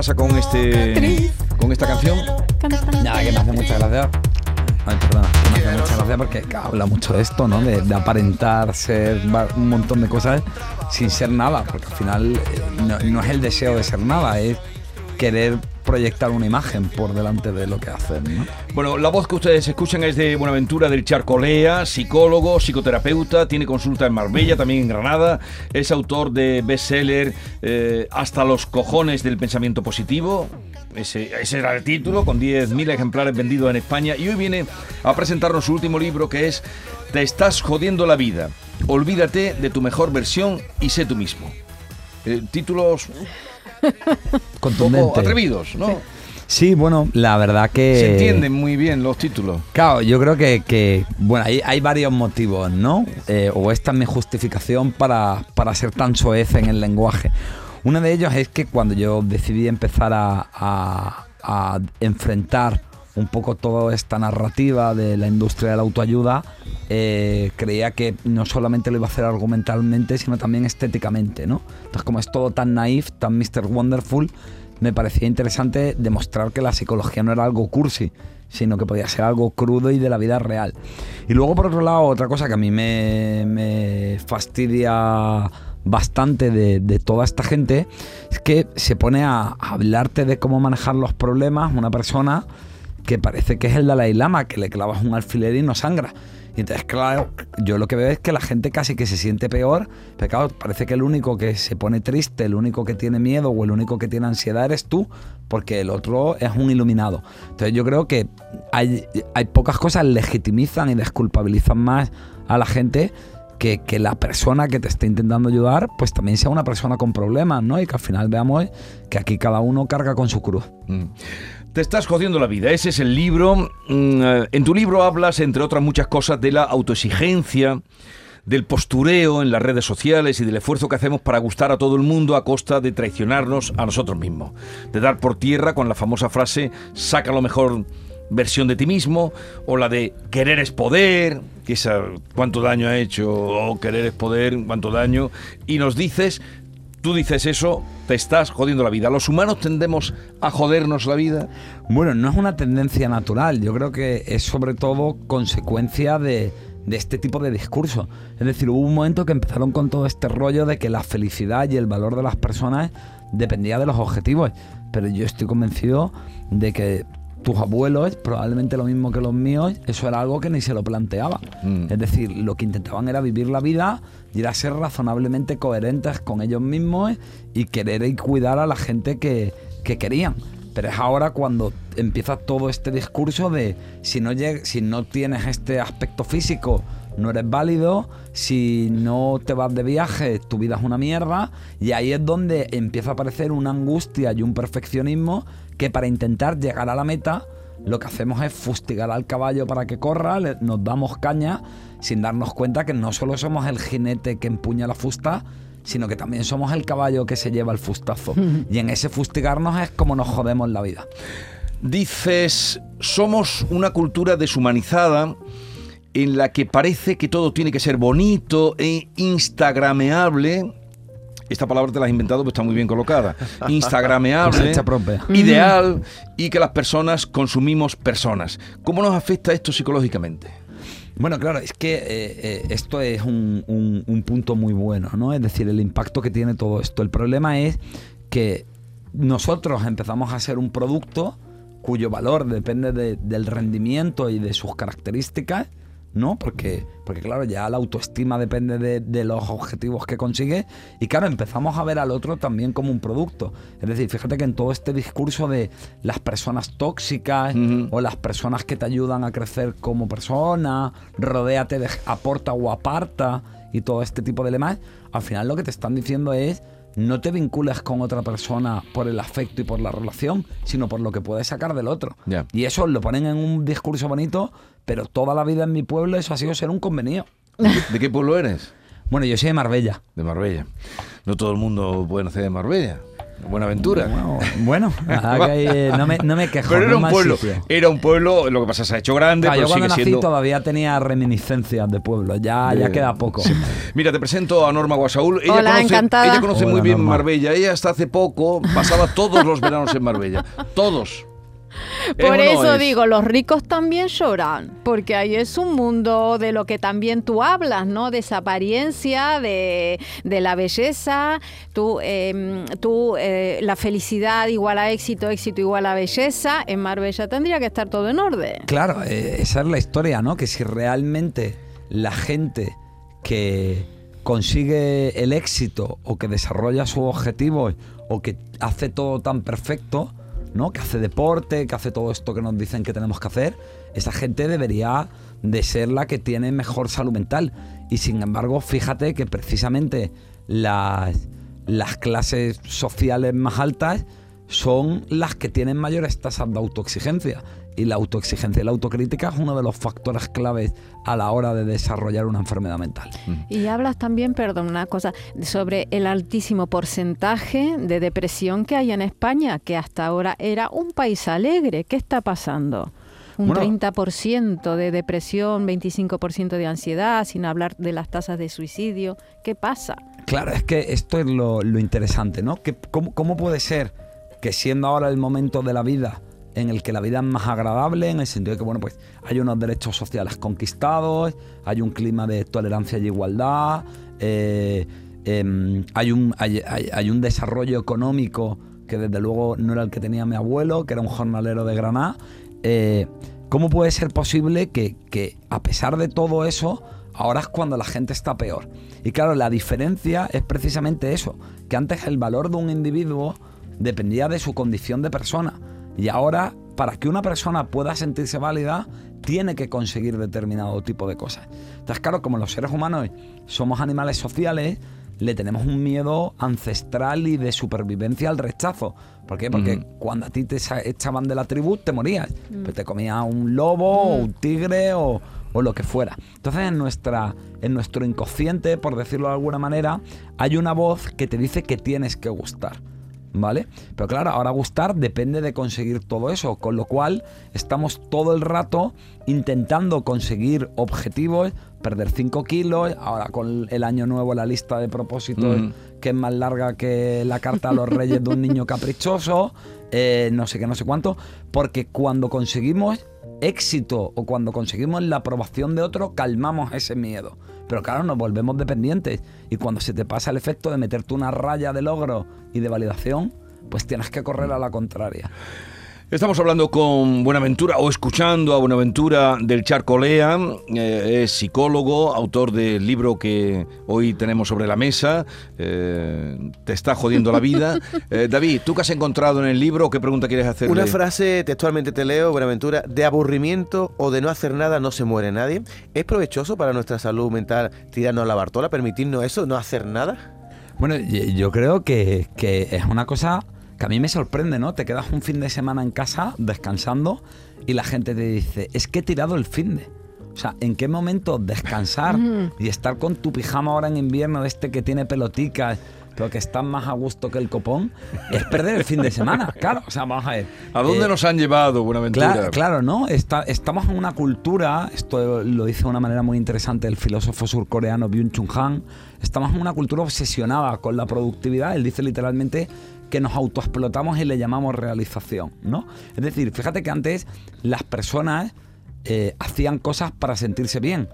¿Qué te pasa con este con esta canción? Nada, que me hace mucha gracia. Ay, perdona, me hace mucha gracia porque habla mucho de esto, ¿no? De, de aparentar ser un montón de cosas sin ser nada, porque al final eh, no, no es el deseo de ser nada, es querer proyectar una imagen por delante de lo que hacen, ¿no? Bueno, la voz que ustedes escuchan es de Buenaventura del Charcolea, psicólogo, psicoterapeuta, tiene consulta en Marbella, también en Granada, es autor de bestseller eh, Hasta los cojones del pensamiento positivo. Ese, ese era el título, con 10.000 ejemplares vendidos en España. Y hoy viene a presentarnos su último libro que es Te estás jodiendo la vida. Olvídate de tu mejor versión y sé tú mismo. Eh, títulos un poco Contundente. atrevidos, ¿no? Sí, bueno, la verdad que... Se entienden muy bien los títulos. Claro, yo creo que, que, bueno, hay, hay varios motivos, ¿no? Eh, o esta es mi justificación para, para ser tan soez en el lenguaje. Uno de ellos es que cuando yo decidí empezar a, a- a enfrentar un poco toda esta narrativa de la industria de la autoayuda, eh, creía que no solamente lo iba a hacer argumentalmente, sino también estéticamente, ¿no? Entonces, como es todo tan naif, tan Mr. Wonderful, me parecía interesante demostrar que la psicología no era algo cursi, sino que podía ser algo crudo y de la vida real. Y luego, por otro lado, otra cosa que a mí me, fastidia bastante de, toda esta gente es que se pone a hablarte de cómo manejar los problemas una persona que parece que es el Dalai Lama, que le clavas un alfiler y no sangra. Y entonces, claro, yo lo que veo es que la gente casi que se siente peor, pero claro, parece que el único que se pone triste, el único que tiene miedo o el único que tiene ansiedad eres tú, porque el otro es un iluminado. Entonces yo creo que hay, hay pocas cosas legitimizan y desculpabilizan más a la gente que, que la persona que te está intentando ayudar, pues también sea una persona con problemas, ¿no? Y que al final veamos que aquí cada uno carga con su cruz. Mm. Te estás jodiendo la vida, ese es el libro. Mm, eh, En tu libro hablas, entre otras muchas cosas, de la autoexigencia, del postureo en las redes sociales y del esfuerzo que hacemos para gustar a todo el mundo a costa de traicionarnos a nosotros mismos. De dar por tierra con la famosa frase, saca lo mejor versión de ti mismo, o la de querer es poder, que esa cuánto daño ha hecho, o querer es poder, cuánto daño, y nos dices, tú dices eso, te estás jodiendo la vida. ¿Los humanos tendemos a jodernos la vida? Bueno, no es una tendencia natural, yo creo que es sobre todo consecuencia de, de este tipo de discurso. Es decir, hubo un momento que empezaron con todo este rollo de que la felicidad y el valor de las personas dependía de los objetivos, pero yo estoy convencido de que tus abuelos, probablemente lo mismo que los míos, eso era algo que ni se lo planteaba. Mm. Es decir, lo que intentaban era vivir la vida y era ser razonablemente coherentes con ellos mismos y querer y cuidar a la gente que, que querían. Pero es ahora cuando empieza todo este discurso de si no, lleg- si no tienes este aspecto físico, no eres válido, si no te vas de viaje, tu vida es una mierda, y ahí es donde empieza a aparecer una angustia y un perfeccionismo que para intentar llegar a la meta, lo que hacemos es fustigar al caballo para que corra, le- nos damos caña sin darnos cuenta que no solo somos el jinete que empuña la fusta, sino que también somos el caballo que se lleva el fustazo. Y en ese fustigarnos es como nos jodemos la vida. Dices, somos una cultura deshumanizada en la que parece que todo tiene que ser bonito e instagrameable. Esta palabra te la has inventado, pero está muy bien colocada. Instagrameable, ideal y que las personas consumimos personas. ¿Cómo nos afecta esto psicológicamente? Bueno, claro, es que eh, eh, esto es un, un- un punto muy bueno, ¿no? Es decir, el impacto que tiene todo esto. El problema es que nosotros empezamos a ser un producto cuyo valor depende de- del rendimiento y de sus características, ¿no? Porque, porque claro, ya la autoestima depende de, de los objetivos que consigue y claro, empezamos a ver al otro también como un producto. Es decir, fíjate que en todo este discurso de las personas tóxicas o las personas que te ayudan a crecer como persona, rodéate de aporta o aparta y todo este tipo de lemas, al final lo que te están diciendo es no te vincules con otra persona por el afecto y por la relación, sino por lo que puedes sacar del otro. Y eso lo ponen en un discurso bonito, pero toda la vida en mi pueblo eso ha sido ser un convenido. ¿De qué pueblo eres? Bueno, yo soy de Marbella. De Marbella. No todo el mundo puede nacer de Marbella. Buenaventura. Bueno, que, eh, no, me, no me quejo. Pero era un pueblo, sitio. era un pueblo, lo que pasa es que se ha hecho grande, Claro, yo pero cuando sigue nací siendo... todavía tenía reminiscencias de pueblo, ya, ya queda poco. Mira, te presento a Norma Guasaúl. Ella Hola, conoce, encantada. Ella conoce muy bien Norma. Marbella. Ella hasta hace poco pasaba todos los veranos en Marbella. Todos. ¿Es Por no eso es? digo, los ricos también lloran, porque ahí es un mundo de lo que también tú hablas, ¿no? De esa apariencia, de, de la belleza, tú, eh, tú, eh, la felicidad igual a éxito, éxito igual a belleza. En Marbella tendría que estar todo en orden. Claro, eh, esa es la historia, ¿no? Que si realmente la gente que consigue el éxito o que desarrolla sus objetivos o que hace todo tan perfecto, ¿no? Que hace deporte, que hace todo esto que nos dicen que tenemos que hacer, esa gente debería de ser la que tiene mejor salud mental. Y sin embargo, fíjate que precisamente las, las clases sociales más altas son las que tienen mayores tasas de autoexigencia. Y la autoexigencia y la autocrítica es uno de los factores claves a la hora de desarrollar una enfermedad mental. Y hablas también, perdón, una cosa, sobre el altísimo porcentaje de depresión que hay en España, que hasta ahora era un país alegre. ¿Qué está pasando? Un Bueno. 30% de depresión, 25% de ansiedad, sin hablar de las tasas de suicidio. ¿Qué pasa? Claro, es que esto es lo, lo interesante, ¿no? Que, ¿cómo, ¿Cómo puede ser que siendo ahora el momento de la vida en el que la vida es más agradable, en el sentido de que, bueno, pues hay unos derechos sociales conquistados, hay un clima de tolerancia y igualdad, eh, em, hay, un, hay- hay un desarrollo económico que desde luego no era el que tenía mi abuelo, que era un jornalero de Granada. eh, ¿Cómo puede ser posible que, que a pesar de todo eso, ahora es cuando la gente está peor? Y claro, la diferencia es precisamente eso, que antes el valor de un individuo dependía de su condición de persona. Y ahora, para que una persona pueda sentirse válida, tiene que conseguir determinado tipo de cosas. Entonces, claro, como los seres humanos somos animales sociales, le tenemos un miedo ancestral y de supervivencia al rechazo. ¿Por qué? Porque Ujú. cuando a ti te echaban de la tribu, te morías. Pues te comía un lobo o un tigre o, o lo que fuera. Entonces, en, nuestra, en nuestro inconsciente, por decirlo de alguna manera, hay una voz que te dice que tienes que gustar. ¿Vale? Pero claro, ahora gustar depende de conseguir todo eso, con lo cual estamos todo el rato intentando conseguir objetivos, perder 5 kilos, ahora con el año nuevo la lista de propósitos Ujú. que es más larga que la carta a los reyes de un niño caprichoso, eh, no sé qué, no sé cuánto, porque cuando conseguimos éxito o cuando conseguimos la aprobación de otro, calmamos ese miedo. Pero claro, nos volvemos dependientes y cuando se te pasa el efecto de meterte una raya de logro y de validación, pues tienes que correr a la contraria. Estamos hablando con Buenaventura o escuchando a Buenaventura del Charcolea. eh, es psicólogo, autor del libro que hoy tenemos sobre la mesa. eh, te está jodiendo la vida. Eh, David, ¿tú qué has encontrado en el libro? ¿Qué pregunta quieres hacerle? Una frase, textualmente te leo, Buenaventura, de aburrimiento o de no hacer nada no se muere nadie. ¿Es provechoso para nuestra salud mental tirarnos la bartola, permitirnos eso, no hacer nada? Bueno, yo creo que, que es una cosa que a mí me sorprende, ¿no? Te quedas un fin de semana en casa descansando y la gente te dice, es que he tirado el fin de. O sea, ¿en qué momento descansar y estar con tu pijama ahora en invierno de este que tiene peloticas, pero que está más a gusto que el copón? Es perder el fin de semana, claro. O sea, vamos a ver. ¿A dónde eh, nos han llevado, Buenaventura? Claro, claro, ¿no? Está- estamos en una cultura, esto lo dice de una manera muy interesante el filósofo surcoreano Byung-Chul Han, estamos en una cultura obsesionada con la productividad. Él dice literalmente que nos autoexplotamos y le llamamos realización, ¿no? Es decir, fíjate que antes las personas eh, hacían cosas para sentirse bien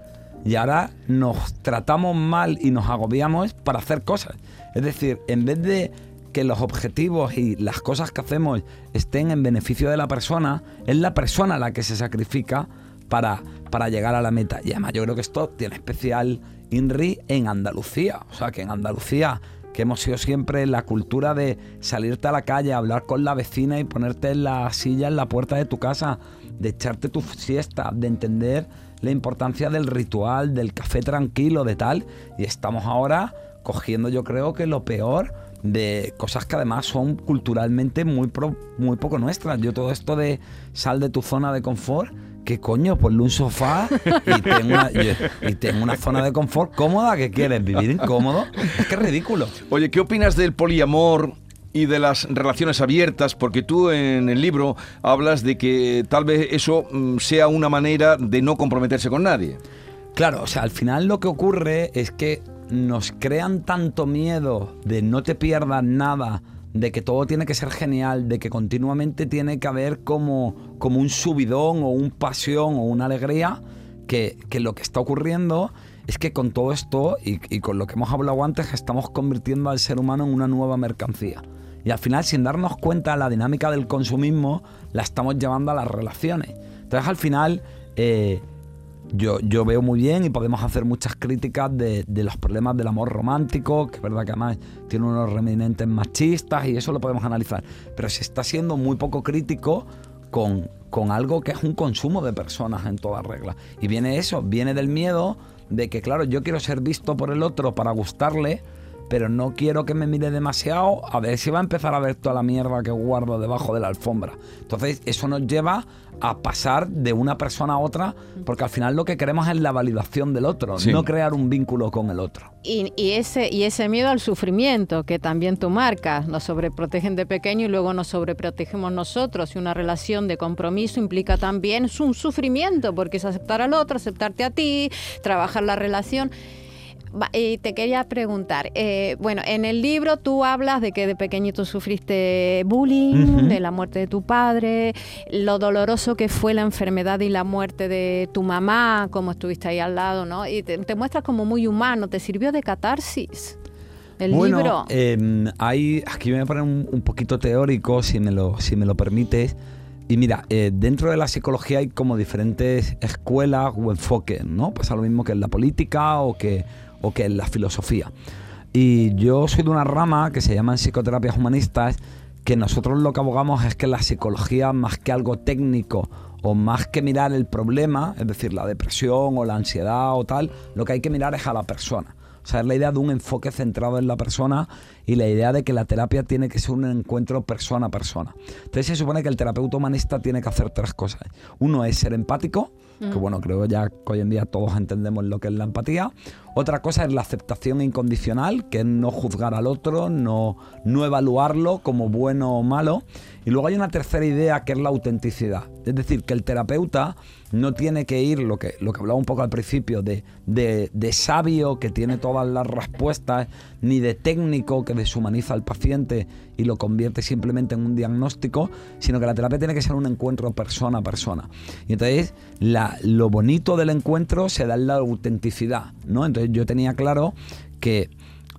y ahora nos tratamos mal y nos agobiamos para hacer cosas. Es decir, en vez de que los objetivos y las cosas que hacemos estén en beneficio de la persona, es la persona la que se sacrifica para, para llegar a la meta. Y además yo creo que esto tiene especial INRI en Andalucía. O sea, que en Andalucía, que hemos sido siempre la cultura de salirte a la calle, hablar con la vecina y ponerte en la silla en la puerta de tu casa, de echarte tu siesta, de entender la importancia del ritual, del café tranquilo, de tal. Y estamos ahora cogiendo yo creo que lo peor de cosas que además son culturalmente muy, muy poco nuestras. Yo todo esto de sal de tu zona de confort, ¿qué coño? Ponle un sofá y tengo una, y- tengo una zona de confort cómoda. ¿Qué quieres? ¿Vivir incómodo? Es que es ridículo. Oye, ¿qué opinas del poliamor y de las relaciones abiertas, porque tú en el libro hablas de que tal vez eso mm, sea una manera de no comprometerse con nadie. Claro, o sea, al final lo que ocurre es que nos crean tanto miedo de no te pierdas nada, de que todo tiene que ser genial, de que continuamente tiene que haber como, como un subidón o un pasión o una alegría, que, que lo que está ocurriendo es que con todo esto y, con lo que hemos hablado antes, estamos convirtiendo al ser humano en una nueva mercancía. Y al final, sin darnos cuenta, la dinámica del consumismo la estamos llevando a las relaciones. Entonces, al final, eh, yo, yo, veo muy bien y podemos hacer muchas críticas de, de, los problemas del amor romántico, que es verdad que además tiene unos remanentes machistas y eso lo podemos analizar. Pero se está siendo muy poco crítico con, con algo que es un consumo de personas en toda regla. Y viene eso, viene del miedo de que, claro, yo quiero ser visto por el otro para gustarle, pero no quiero que me mire demasiado a ver si va a empezar a ver toda la mierda que guardo debajo de la alfombra. Entonces, eso nos lleva a pasar de una persona a otra, porque al final lo que queremos es la validación del otro, sí. no crear un vínculo con el otro. Y, y, ese, y ese miedo al sufrimiento que también tú marcas, nos sobreprotegen de pequeño y luego nos sobreprotegemos nosotros. Y una relación de compromiso implica también un sufrimiento, porque es aceptar al otro, aceptarte a ti, trabajar la relación. Y te quería preguntar, eh, bueno, en el libro tú hablas de que de pequeñito sufriste bullying, uh -huh. de la muerte de tu padre, lo doloroso que fue la enfermedad y la muerte de tu mamá, como estuviste ahí al lado, ¿no? Y te, te muestras como muy humano, ¿te sirvió de catarsis? El bueno, libro. Eh, hay, aquí me voy a poner un, un, poquito teórico, si me lo, si me lo permites. Y mira, eh, dentro de la psicología hay como diferentes escuelas o enfoques, ¿no? Pasa lo mismo que en la política o que o que en la filosofía. Y yo soy de una rama que se llama en psicoterapias humanistas, que nosotros lo que abogamos es que la psicología, más que algo técnico o más que mirar el problema, es decir, la depresión o la ansiedad o tal, lo que hay que mirar es a la persona. O sea, es la idea de un enfoque centrado en la persona y la idea de que la terapia tiene que ser un encuentro persona a persona. Entonces se supone que el terapeuta humanista tiene que hacer tres cosas. Uno es ser empático, mm. que bueno, creo ya que hoy en día todos entendemos lo que es la empatía. Otra cosa es la aceptación incondicional, que es no juzgar al otro, no, no evaluarlo como bueno o malo. Y luego hay una tercera idea que es la autenticidad. Es decir, que el terapeuta no tiene que ir, lo que, lo que hablaba un poco al principio, de, de, sabio que tiene todas las respuestas, ni de técnico que deshumaniza al paciente y lo convierte simplemente en un diagnóstico, sino que la terapia tiene que ser un encuentro persona a persona. Y entonces la, lo bonito del encuentro se da en la autenticidad, ¿no? Entonces yo tenía claro que,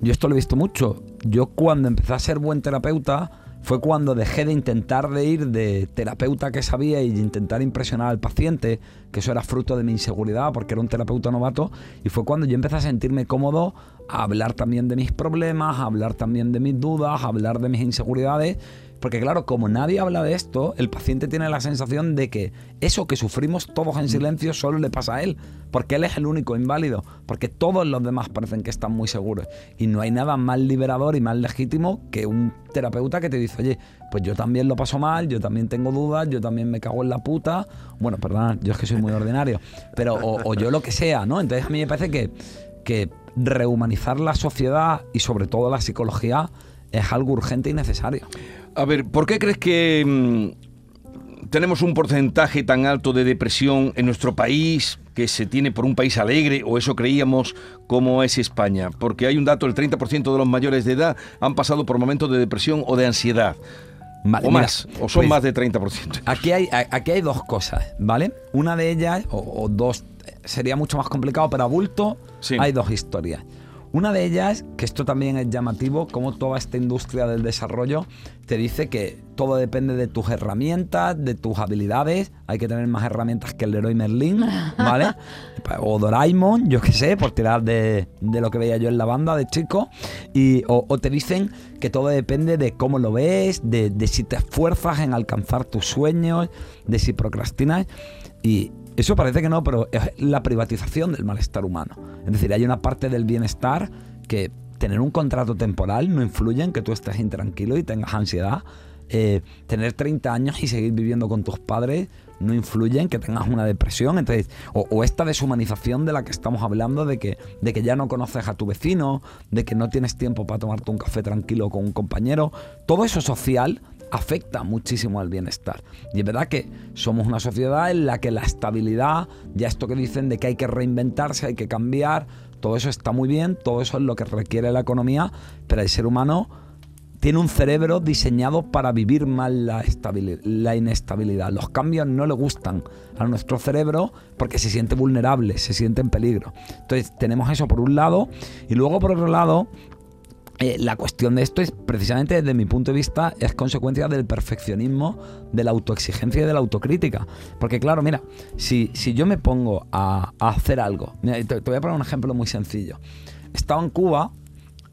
yo esto lo he visto mucho, yo cuando empecé a ser buen terapeuta, fue cuando dejé de intentar de ir de terapeuta que sabía y intentar impresionar al paciente, que eso era fruto de mi inseguridad porque era un terapeuta novato, y fue cuando yo empecé a sentirme cómodo a hablar también de mis problemas, a hablar también de mis dudas, a hablar de mis inseguridades, porque claro, como nadie habla de esto, el paciente tiene la sensación de que eso que sufrimos todos en silencio solo le pasa a él, porque él es el único inválido, porque todos los demás parecen que están muy seguros. Y no hay nada más liberador y más legítimo que un terapeuta que te dice, oye, pues yo también lo paso mal, yo también tengo dudas, yo también me cago en la puta. Bueno, perdón, yo es que soy muy ordinario, pero o, o yo lo que sea, ¿no? Entonces a mí me parece que, que rehumanizar la sociedad y sobre todo la psicología es algo urgente y necesario. A ver, ¿por qué crees que mmm, tenemos un porcentaje tan alto de depresión en nuestro país que se tiene por un país alegre, o eso creíamos, como es España? Porque hay un dato, el 30% de los mayores de edad han pasado por momentos de depresión o de ansiedad. Vale, o más, o son pues, más de 30%. Aquí hay, aquí hay dos cosas, ¿vale? Una de ellas, o, o dos, sería mucho más complicado, pero a bulto sí. hay dos historias. Una de ellas, que esto también es llamativo, como toda esta industria del desarrollo te dice que todo depende de tus herramientas, de tus habilidades. Hay que tener más herramientas que el Leroy Merlin, ¿vale? o Doraemon, yo qué sé, por tirar de, de, lo que veía yo en la banda de chico. Y, o, o, te dicen que todo depende de cómo lo ves, de, de si te esfuerzas en alcanzar tus sueños, de si procrastinas. Y, eso parece que no, pero es la privatización del malestar humano. Es decir, hay una parte del bienestar que tener un contrato temporal no influye en que tú estés intranquilo y tengas ansiedad. Eh, tener 30 años y seguir viviendo con tus padres no influye en que tengas una depresión. Entonces, o, o esta deshumanización de la que estamos hablando, de que, de que ya no conoces a tu vecino, de que no tienes tiempo para tomarte un café tranquilo con un compañero, todo eso social afecta muchísimo al bienestar. Y es verdad que somos una sociedad en la que la estabilidad, ya esto que dicen de que hay que reinventarse, hay que cambiar, todo eso está muy bien, todo eso es lo que requiere la economía, pero el ser humano tiene un cerebro diseñado para vivir mal la, la inestabilidad. Los cambios no le gustan a nuestro cerebro porque se siente vulnerable, se siente en peligro. Entonces tenemos eso por un lado y luego por otro lado eh, la cuestión de esto es precisamente desde mi punto de vista es consecuencia del perfeccionismo, de la autoexigencia y de la autocrítica. Porque claro, mira, si, si yo me pongo a, hacer algo, te, voy a poner un ejemplo muy sencillo. Estaba en Cuba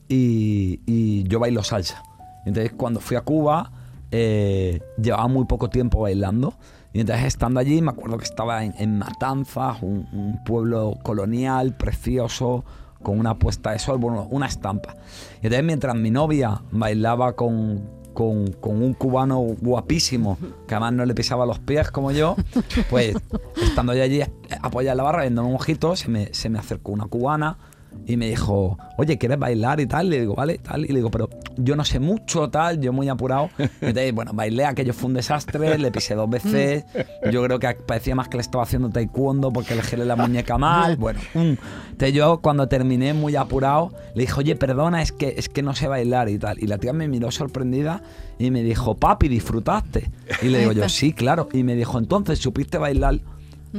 y, yo bailo salsa. Entonces cuando fui a Cuba eh, llevaba muy poco tiempo bailando. Y entonces estando allí me acuerdo que estaba en, Matanzas, un pueblo colonial, precioso, con una puesta de sol, bueno, una estampa. Y entonces mientras mi novia bailaba con, con, un cubano guapísimo, que además no le pisaba los pies como yo, pues estando yo allí apoyada en la barra, viendo un ojito, se me, se me acercó una cubana y me dijo, oye, ¿quieres bailar y tal? Y le digo, vale, tal. Y le digo, pero yo no sé mucho, tal, yo muy apurado. Y entonces, bueno, bailé, aquello fue un desastre, le pisé dos veces. Yo creo que parecía más que le estaba haciendo taekwondo porque le gelé la muñeca mal. Bueno, entonces yo cuando terminé muy apurado, le dije, oye, perdona, es que, es que no sé bailar y tal. Y la tía me miró sorprendida y me dijo, papi, ¿disfrutaste? Y le digo yo, sí, claro. Y me dijo, entonces, ¿supiste bailar?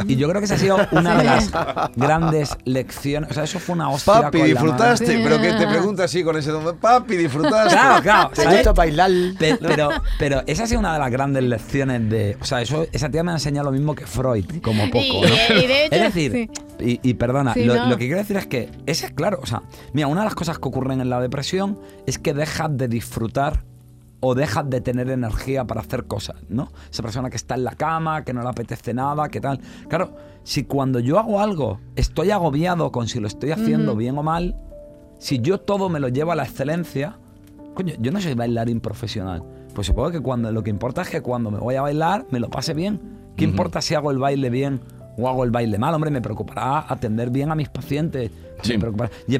Y yo creo que esa ha sido una de las grandes lecciones. O sea, eso fue una hostia. Papi, disfrutaste. Pero que te pregunta así con ese nombre. Papi, disfrutaste. Claro, claro. ¿Te gusta bailar? Pero, pero, esa ha sido una de las grandes lecciones de. O sea, eso, esa tía me ha enseñado lo mismo que Freud, como poco. ¿no? es decir, y, perdona, lo, lo, que quiero decir es que ese es claro. O sea, mira, una de las cosas que ocurren en la depresión es que dejas de disfrutar o dejas de tener energía para hacer cosas, ¿no? Esa persona que está en la cama, que no le apetece nada, que tal. Claro, si cuando yo hago algo estoy agobiado con si lo estoy haciendo bien o mal, si yo todo me lo llevo a la excelencia, coño, yo no soy bailarín profesional. Pues supongo que cuando lo que importa es que cuando me voy a bailar me lo pase bien. ¿Qué importa si hago el baile bien o hago el baile mal? Hombre, me preocupará atender bien a mis pacientes, y el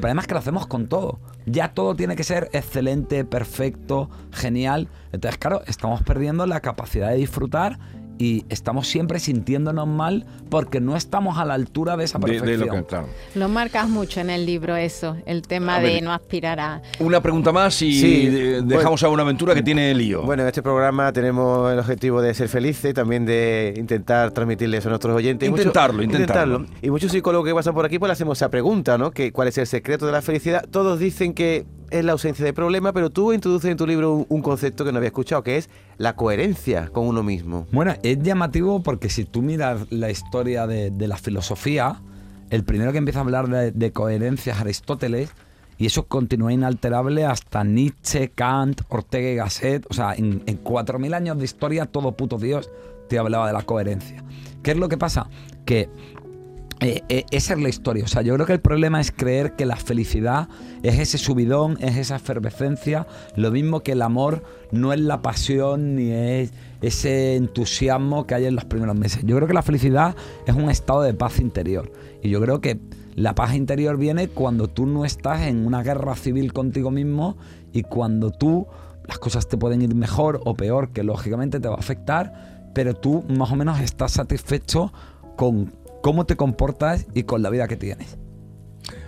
problema es que lo hacemos con todo. Ya todo tiene que ser excelente, perfecto, genial. Entonces, claro, estamos perdiendo la capacidad de disfrutar y estamos siempre sintiéndonos mal porque no estamos a la altura de esa perfección. lo, marcas mucho en el libro eso, el tema de no aspirar a... Una pregunta más y dejamos a una aventura que tiene lío. Bueno, en este programa tenemos el objetivo de ser felices, también de intentar transmitirles a nuestros oyentes. Intentarlo, intentarlo. Y muchos psicólogos que pasan por aquí pues le hacemos esa pregunta, ¿no? Que, ¿Cuál es el secreto de la felicidad? Todos dicen que es la ausencia de problema, pero tú introduces en tu libro un, concepto que no había escuchado, que es la coherencia con uno mismo. Bueno, es llamativo porque si tú miras la historia de, la filosofía, el primero que empieza a hablar de, coherencia es Aristóteles, y eso continúa inalterable hasta Nietzsche, Kant, Ortega y Gasset. O sea, en, en 4.000 años de historia, todo puto Dios te hablaba de la coherencia. ¿Qué es lo que pasa? Que eh, eh, esa es la historia. O sea, yo creo que el problema es creer que la felicidad es ese subidón, es esa efervescencia. Lo mismo que el amor no es la pasión ni es ese entusiasmo que hay en los primeros meses. Yo creo que la felicidad es un estado de paz interior. Y yo creo que la paz interior viene cuando tú no estás en una guerra civil contigo mismo y cuando tú las cosas te pueden ir mejor o peor, que lógicamente te va a afectar, pero tú más o menos estás satisfecho con cómo te comportas y con la vida que tienes.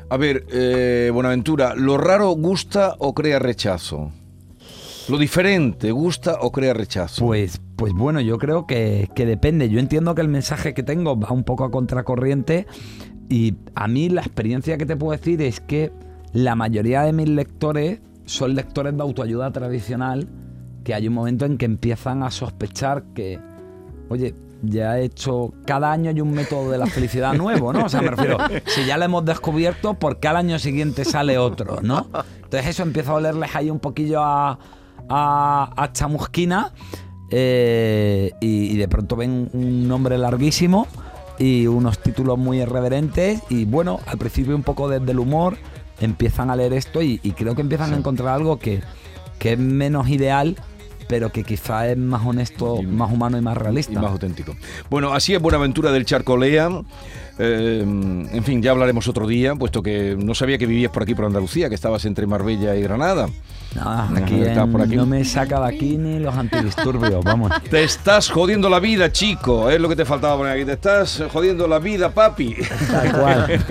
A ver, eh, Buenaventura, ¿lo raro gusta o crea rechazo? ¿Lo diferente gusta o crea rechazo? Pues, pues bueno, yo creo que, que depende. Yo entiendo que el mensaje que tengo va un poco a contracorriente y a mí la experiencia que te puedo decir es que la mayoría de mis lectores son lectores de autoayuda tradicional que hay un momento en que empiezan a sospechar que, oye, ya he hecho, cada año hay un método de la felicidad nuevo, ¿no? O sea, me refiero, si ya lo hemos descubierto, ¿por qué al año siguiente sale otro, ¿no? Entonces eso empieza a olerles ahí un poquillo a, a, chamusquina eh, y, de pronto ven un nombre larguísimo y unos títulos muy irreverentes y bueno, al principio un poco desde el humor empiezan a leer esto y, creo que empiezan a encontrar algo que, que es menos ideal pero que quizá es más honesto, más humano y más realista. Y más auténtico. Bueno, así es Buenaventura del Charcolea. Eh, en fin, ya hablaremos otro día, puesto que no sabía que vivías por aquí, por Andalucía, que estabas entre Marbella y Granada. No, aquí, Estás por aquí. no me saca de aquí ni los antidisturbios, vamos. Te estás jodiendo la vida, chico. Es lo que te faltaba poner aquí. Te estás jodiendo la vida, papi. Tal cual.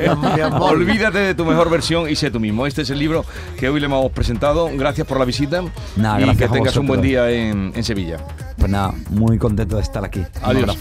Olvídate de tu mejor versión y sé tú mismo. Este es el libro que hoy le hemos presentado. Gracias por la visita. Y que tengas un buen día en, en Sevilla. Pues nada, muy contento de estar aquí. Adiós.